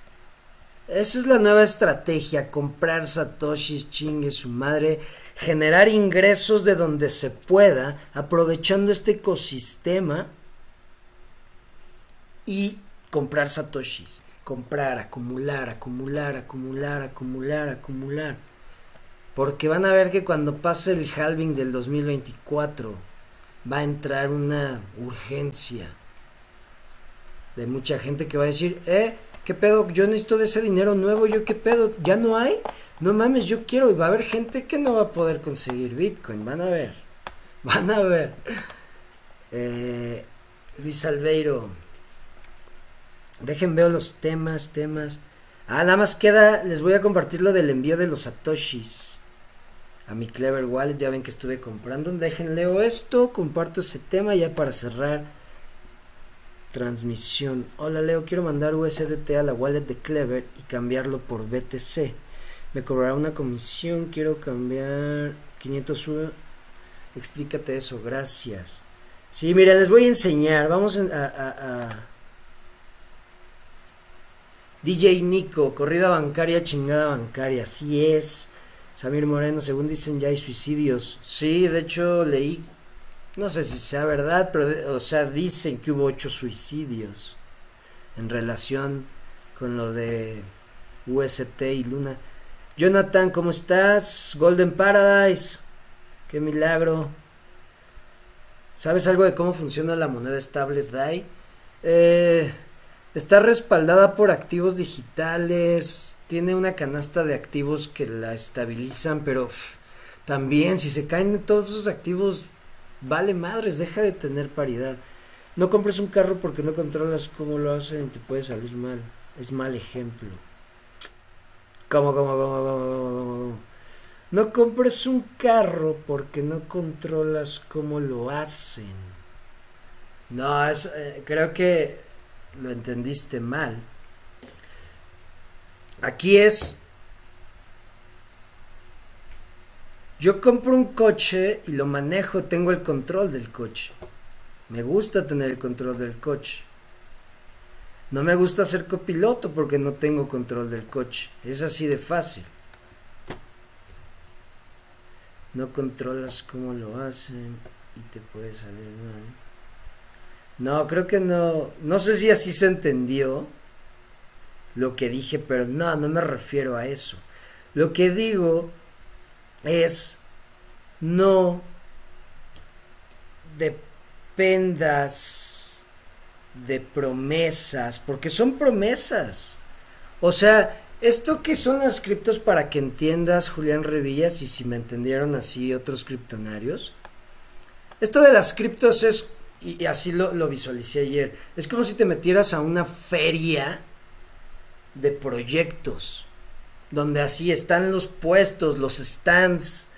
Esa es la nueva estrategia, comprar satoshis, chingue su madre, generar ingresos de donde se pueda, aprovechando este ecosistema y comprar satoshis comprar, acumular, acumular, acumular, acumular, acumular. Porque van a ver que cuando pase el halving del 2024 va a entrar una urgencia de mucha gente que va a decir, eh, ¿qué pedo? Yo necesito de ese dinero nuevo, yo qué pedo, ya no hay. No mames, yo quiero y va a haber gente que no va a poder conseguir Bitcoin, van a ver. Van a ver. Eh, Luis Albeiro, Dejen veo los temas, temas. Ah, nada más queda, les voy a compartir lo del envío de los satoshis a mi Clever Wallet. Ya ven que estuve comprando. Dejen leo esto, comparto ese tema ya para cerrar transmisión. Hola Leo, quiero mandar USDT a la wallet de Clever y cambiarlo por BTC. Me cobrará una comisión, quiero cambiar 500 Explícate eso, gracias. Sí, mira, les voy a enseñar. Vamos a DJ Nico, corrida bancaria, chingada bancaria, así es. Samir Moreno, según dicen ya hay suicidios. Sí, de hecho leí, no sé si sea verdad, pero o sea, dicen que hubo ocho suicidios en relación con lo de UST y Luna. Jonathan, ¿cómo estás? Golden Paradise, qué milagro. ¿Sabes algo de cómo funciona la moneda estable DAI? Eh, Está respaldada por activos digitales, tiene una canasta de activos que la estabilizan, pero también si se caen todos esos activos, vale madres, deja de tener paridad. No compres un carro porque no controlas cómo lo hacen y te puede salir mal. Es mal ejemplo. ¿Cómo, cómo, cómo, cómo, cómo? No compres un carro porque no controlas cómo lo hacen. No, es, eh, creo que lo entendiste mal. Aquí es, yo compro un coche y lo manejo, tengo el control del coche. Me gusta tener el control del coche. No me gusta ser copiloto porque no tengo control del coche. Es así de fácil. No controlas cómo lo hacen y te puede salir mal. No, creo que no. No sé si así se entendió lo que dije, pero no, no me refiero a eso. Lo que digo es no dependas de promesas, porque son promesas. O sea, esto que son las criptos para que entiendas, Julián Revillas, y si me entendieron así otros criptonarios. Esto de las criptos es y, así lo, lo, visualicé ayer. Es como si te metieras a una feria de proyectos, donde así están los puestos, los stands,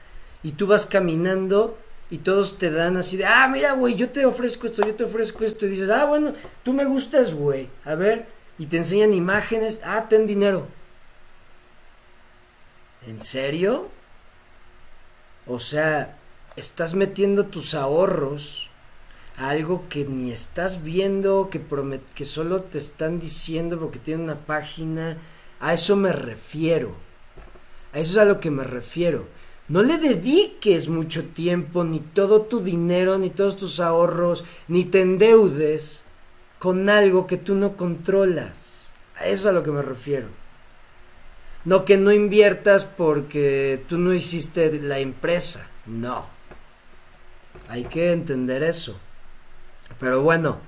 y tú vas caminando y todos te dan así de, ah, mira, güey, yo te ofrezco esto, yo te ofrezco esto, y dices, ah, bueno, tú me gustas, güey, a ver, y te enseñan imágenes, ah, ten dinero. ¿En serio? O sea, estás metiendo tus ahorros algo que ni estás viendo, que, que solo te están diciendo porque tiene una página. A eso me refiero. A eso es a lo que me refiero. No le dediques mucho tiempo, ni todo tu dinero, ni todos tus ahorros, ni te endeudes con algo que tú no controlas. A eso es a lo que me refiero. No que no inviertas porque tú no hiciste la empresa. No. Hay que entender eso. Pero bueno,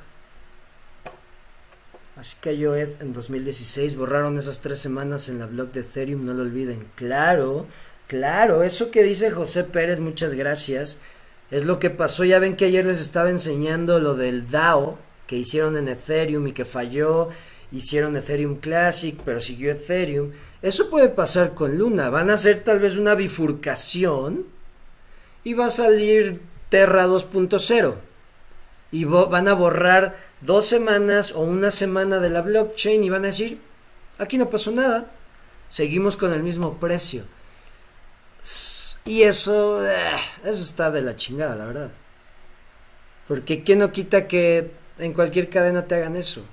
Así cayó Ed en 2016. Borraron esas tres semanas en la blog de Ethereum, no lo olviden. Claro, claro, eso que dice José Pérez, muchas gracias. Es lo que pasó. Ya ven que ayer les estaba enseñando lo del DAO que hicieron en Ethereum y que falló. Hicieron Ethereum Classic, pero siguió Ethereum. Eso puede pasar con Luna. Van a hacer tal vez una bifurcación y va a salir Terra 2.0. Y van a borrar dos semanas o una semana de la blockchain y van a decir, aquí no pasó nada, seguimos con el mismo precio. Y eso, eh, eso está de la chingada, la verdad. Porque ¿quién no quita que en cualquier cadena te hagan eso?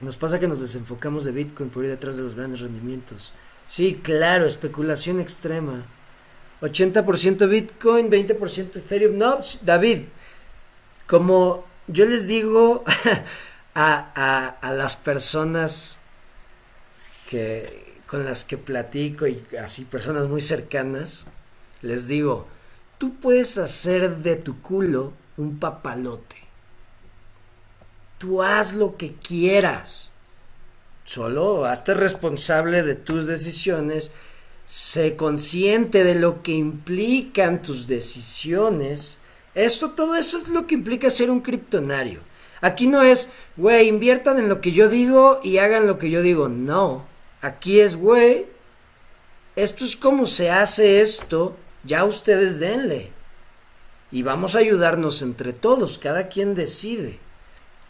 Nos pasa que nos desenfocamos de Bitcoin por ir detrás de los grandes rendimientos. Sí, claro, especulación extrema. 80% Bitcoin, 20% Ethereum. No, David, como yo les digo a, a, las personas que, con las que platico y así personas muy cercanas, les digo, tú puedes hacer de tu culo un papalote. Tú haz lo que quieras. Solo hazte responsable de tus decisiones. Sé consciente de lo que implican tus decisiones esto, todo eso es lo que implica ser un criptonario. Aquí no es, güey, inviertan en lo que yo digo y hagan lo que yo digo. No. Aquí es, güey, esto es como se hace esto, ya ustedes denle. Y vamos a ayudarnos entre todos, cada quien decide.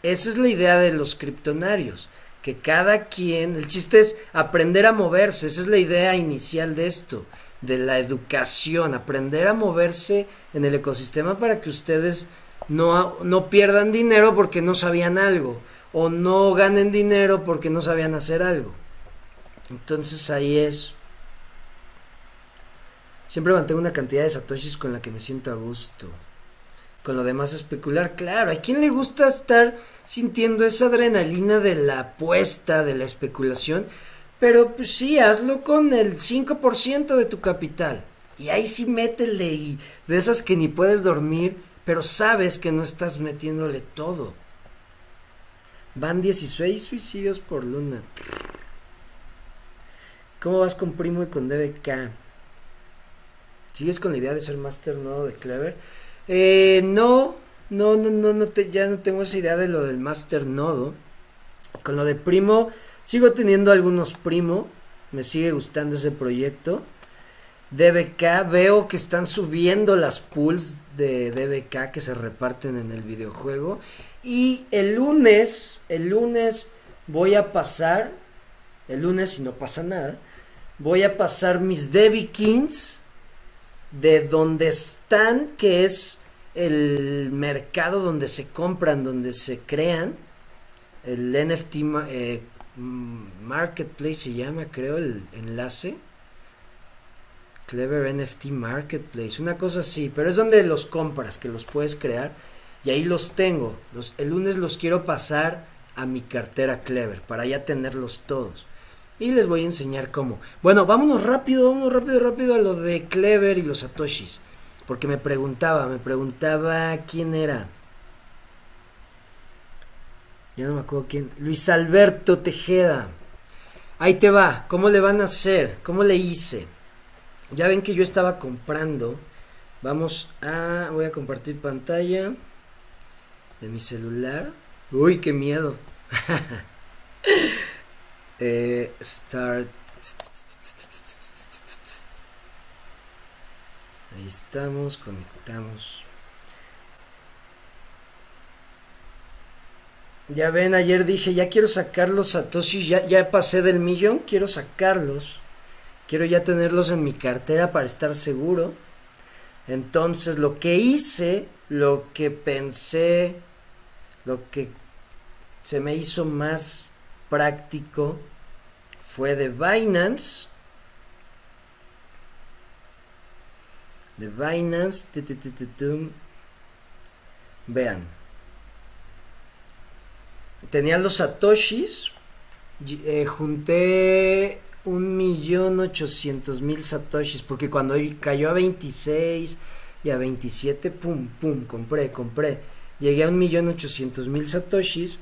Esa es la idea de los criptonarios, que cada quien, el chiste es aprender a moverse, esa es la idea inicial de esto de la educación, aprender a moverse en el ecosistema para que ustedes no, no pierdan dinero porque no sabían algo o no ganen dinero porque no sabían hacer algo. Entonces ahí es. Siempre mantengo una cantidad de satoshis con la que me siento a gusto. Con lo demás especular, claro, ¿a quién le gusta estar sintiendo esa adrenalina de la apuesta, de la especulación? Pero pues sí, hazlo con el 5% de tu capital. Y ahí sí métele y de esas que ni puedes dormir, pero sabes que no estás metiéndole todo. Van 16 suicidios por luna. ¿Cómo vas con Primo y con DBK? ¿Sigues con la idea de ser Master Nodo de Clever? Eh, no, no, no, no, no te, ya no tengo esa idea de lo del Master Nodo. Con lo de Primo, Sigo teniendo algunos primo, me sigue gustando ese proyecto. DBK, veo que están subiendo las pools de DBK que se reparten en el videojuego. Y el lunes, el lunes voy a pasar, el lunes si no pasa nada, voy a pasar mis Debbie Kings de donde están, que es el mercado donde se compran, donde se crean, el NFT eh, Mm, Marketplace se llama, creo, el enlace. Clever NFT Marketplace, una cosa así, pero es donde los compras, que los puedes crear. Y ahí los tengo. Los, el lunes los quiero pasar a mi cartera Clever para ya tenerlos todos. Y les voy a enseñar cómo. Bueno, vámonos rápido, vámonos rápido, rápido a lo de Clever y los Satoshis. Porque me preguntaba, me preguntaba quién era. Ya no me acuerdo quién. Luis Alberto Tejeda. Ahí te va. ¿Cómo le van a hacer? ¿Cómo le hice? Ya ven que yo estaba comprando. Vamos a... Voy a compartir pantalla de mi celular. Uy, qué miedo. eh, start. Ahí estamos, conectamos. Ya ven, ayer dije, ya quiero sacar los satoshis, ya, ya pasé del millón, quiero sacarlos. Quiero ya tenerlos en mi cartera para estar seguro. Entonces lo que hice, lo que pensé, lo que se me hizo más práctico fue de Binance. De Binance. Vean tenía los satoshis, eh, junté un millón ochocientos mil satoshis, porque cuando cayó a 26 y a 27, pum, pum, compré, compré. llegué a un millón ochocientos mil satoshis.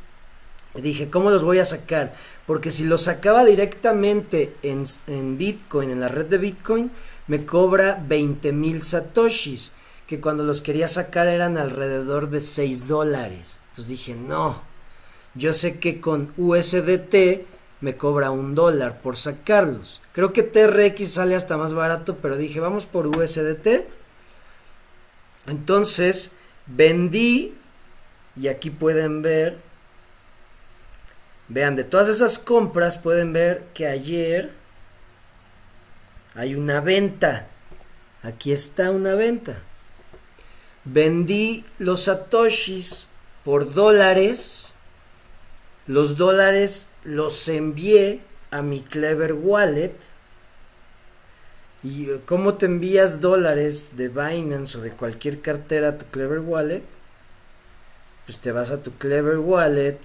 Dije, ¿cómo los voy a sacar? Porque si los sacaba directamente en, en Bitcoin, en la red de Bitcoin, me cobra 20 mil satoshis, que cuando los quería sacar eran alrededor de 6 dólares. Entonces dije, no, yo sé que con USDT me cobra un dólar por sacarlos. Creo que TRX sale hasta más barato, pero dije, vamos por USDT. Entonces, vendí, y aquí pueden ver, vean, de todas esas compras pueden ver que ayer hay una venta. Aquí está una venta. Vendí los satoshis por dólares. Los dólares los envié a mi Clever Wallet. ¿Y cómo te envías dólares de Binance o de cualquier cartera a tu Clever Wallet? Pues te vas a tu Clever Wallet,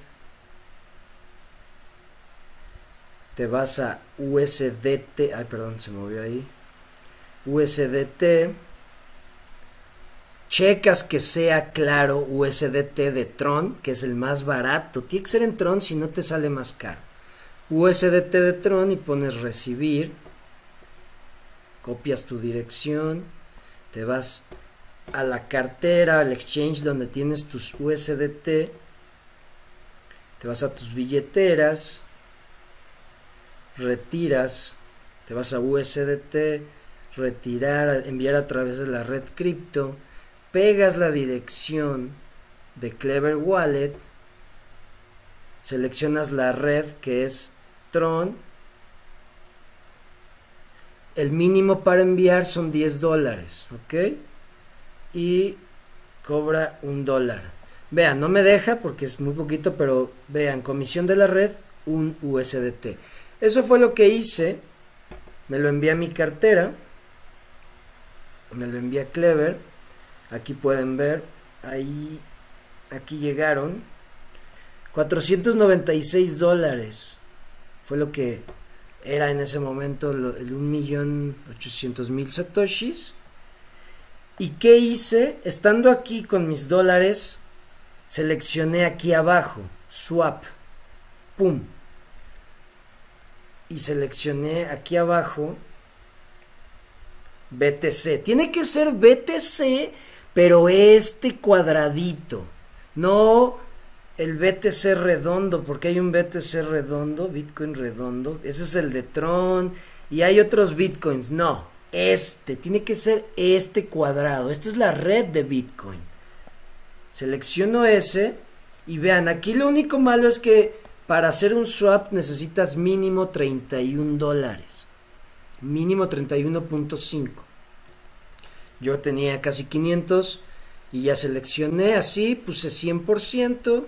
te vas a USDT, ay perdón, se movió ahí, USDT, checas que sea claro USDT de Tron, que es el más barato, tiene que ser en Tron si no te sale más caro. USDT de Tron y pones recibir, copias tu dirección, te vas a la cartera, al exchange donde tienes tus USDT, te vas a tus billeteras, retiras, te vas a USDT, retirar, enviar a través de la red cripto, pegas la dirección de Clever Wallet, seleccionas la red que es Tron, el mínimo para enviar son 10 dólares, ¿ok? Y cobra un dólar. Vean, no me deja porque es muy poquito, pero vean, comisión de la red, un USDT. Eso fue lo que hice. Me lo envié a mi cartera. Me lo envié a Clever. Aquí pueden ver. Ahí. Aquí llegaron. 496 dólares. Fue lo que era en ese momento el 1.800.000 satoshis. ¿Y qué hice? Estando aquí con mis dólares, seleccioné aquí abajo, swap. ¡Pum! Y seleccioné aquí abajo BTC. Tiene que ser BTC, pero este cuadradito, no el BTC redondo, porque hay un BTC redondo, Bitcoin redondo, ese es el de Tron y hay otros Bitcoins, no, este, tiene que ser este cuadrado, esta es la red de Bitcoin. Selecciono ese y vean, aquí lo único malo es que para hacer un swap necesitas mínimo 31 dólares. Mínimo 31.5. Yo tenía casi 500 y ya seleccioné así, puse 100%.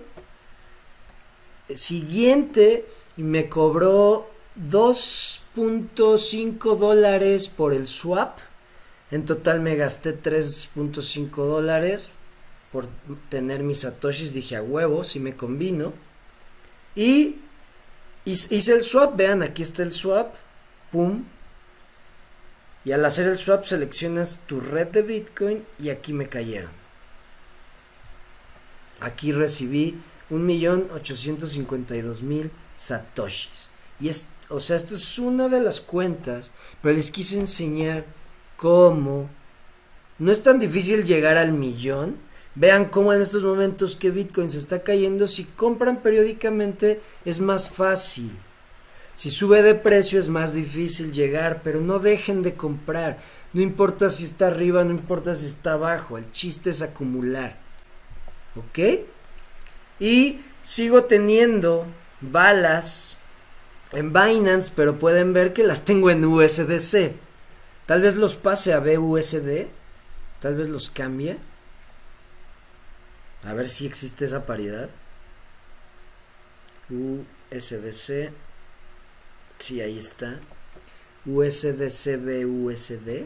Siguiente, me cobró 2.5 dólares por el swap. En total me gasté 3.5 dólares por tener mis satoshis. Dije a huevo, si me combino. Y hice el swap, vean, aquí está el swap, pum. Y al hacer el swap seleccionas tu red de Bitcoin y aquí me cayeron. Aquí recibí 1.852.000 satoshis. Y es, o sea, esta es una de las cuentas, pero les quise enseñar cómo no es tan difícil llegar al millón Vean cómo en estos momentos que Bitcoin se está cayendo, si compran periódicamente es más fácil. Si sube de precio es más difícil llegar, pero no dejen de comprar. No importa si está arriba, no importa si está abajo, el chiste es acumular. ¿Ok? Y sigo teniendo balas en Binance, pero pueden ver que las tengo en USDC. Tal vez los pase a BUSD, tal vez los cambie. A ver si existe esa paridad. USDC. Sí, ahí está. USDC BUSD.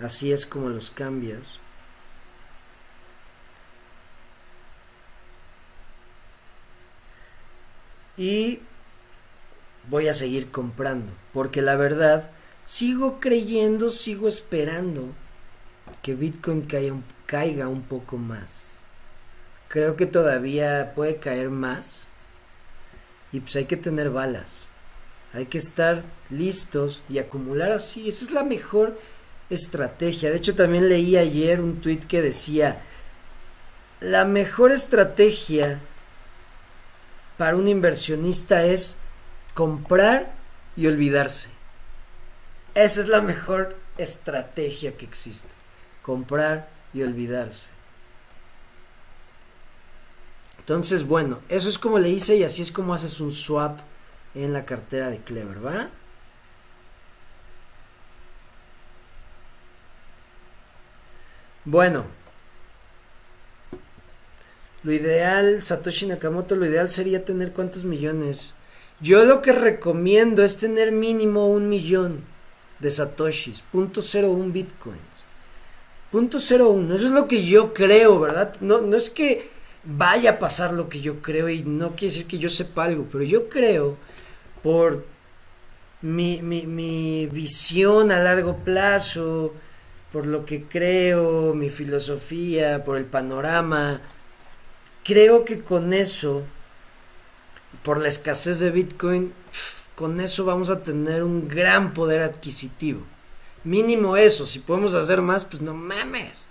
Así es como los cambias. Y voy a seguir comprando, porque la verdad sigo creyendo, sigo esperando que Bitcoin caiga, un poco más. Creo que todavía puede caer más. Y pues hay que tener balas. Hay que estar listos y acumular así. Esa es la mejor estrategia. De hecho, también leí ayer un tweet que decía, la mejor estrategia para un inversionista es comprar y olvidarse. Esa es la mejor estrategia que existe. Comprar y olvidarse. Entonces, bueno, eso es como le hice y así es como haces un swap en la cartera de Clever, ¿va? Bueno, lo ideal, Satoshi Nakamoto, lo ideal sería tener cuántos millones. Yo lo que recomiendo es tener mínimo un millón de Satoshis, punto cero un bitcoins. Punto cero uno, eso es lo que yo creo, ¿verdad? No, no es que vaya a pasar lo que yo creo y no quiere decir que yo sepa algo, pero yo creo por mi, mi, mi visión a largo plazo, por lo que creo, mi filosofía, por el panorama, creo que con eso, por la escasez de Bitcoin, con eso vamos a tener un gran poder adquisitivo. Mínimo eso, si podemos hacer más, pues no mames.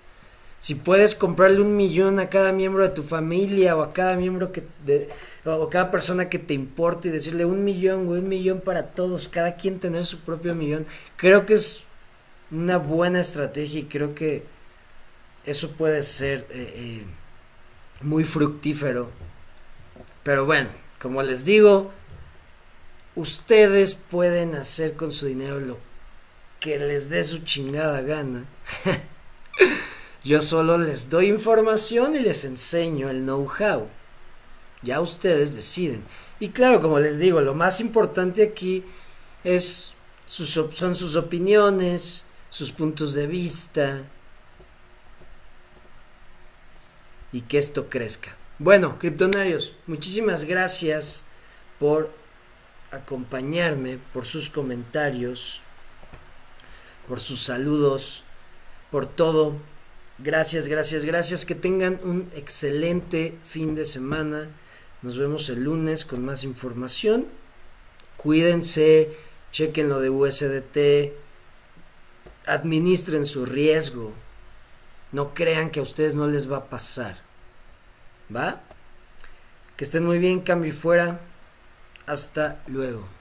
Si puedes comprarle un millón a cada miembro de tu familia o a cada miembro que o cada persona que te importe y decirle un millón, güey, un millón para todos, cada quien tener su propio millón, creo que es una buena estrategia y creo que eso puede ser eh, eh, muy fructífero. Pero bueno, como les digo, ustedes pueden hacer con su dinero lo que les dé su chingada gana. Yo solo les doy información y les enseño el know-how. Ya ustedes deciden. Y claro, como les digo, lo más importante aquí es sus, son sus opiniones, sus puntos de vista y que esto crezca. Bueno, criptonarios, muchísimas gracias por acompañarme, por sus comentarios, por sus saludos, por todo. Gracias, gracias, gracias. Que tengan un excelente fin de semana. Nos vemos el lunes con más información. Cuídense, chequen lo de USDT, administren su riesgo. No crean que a ustedes no les va a pasar. ¿Va? Que estén muy bien, cambio y fuera. Hasta luego.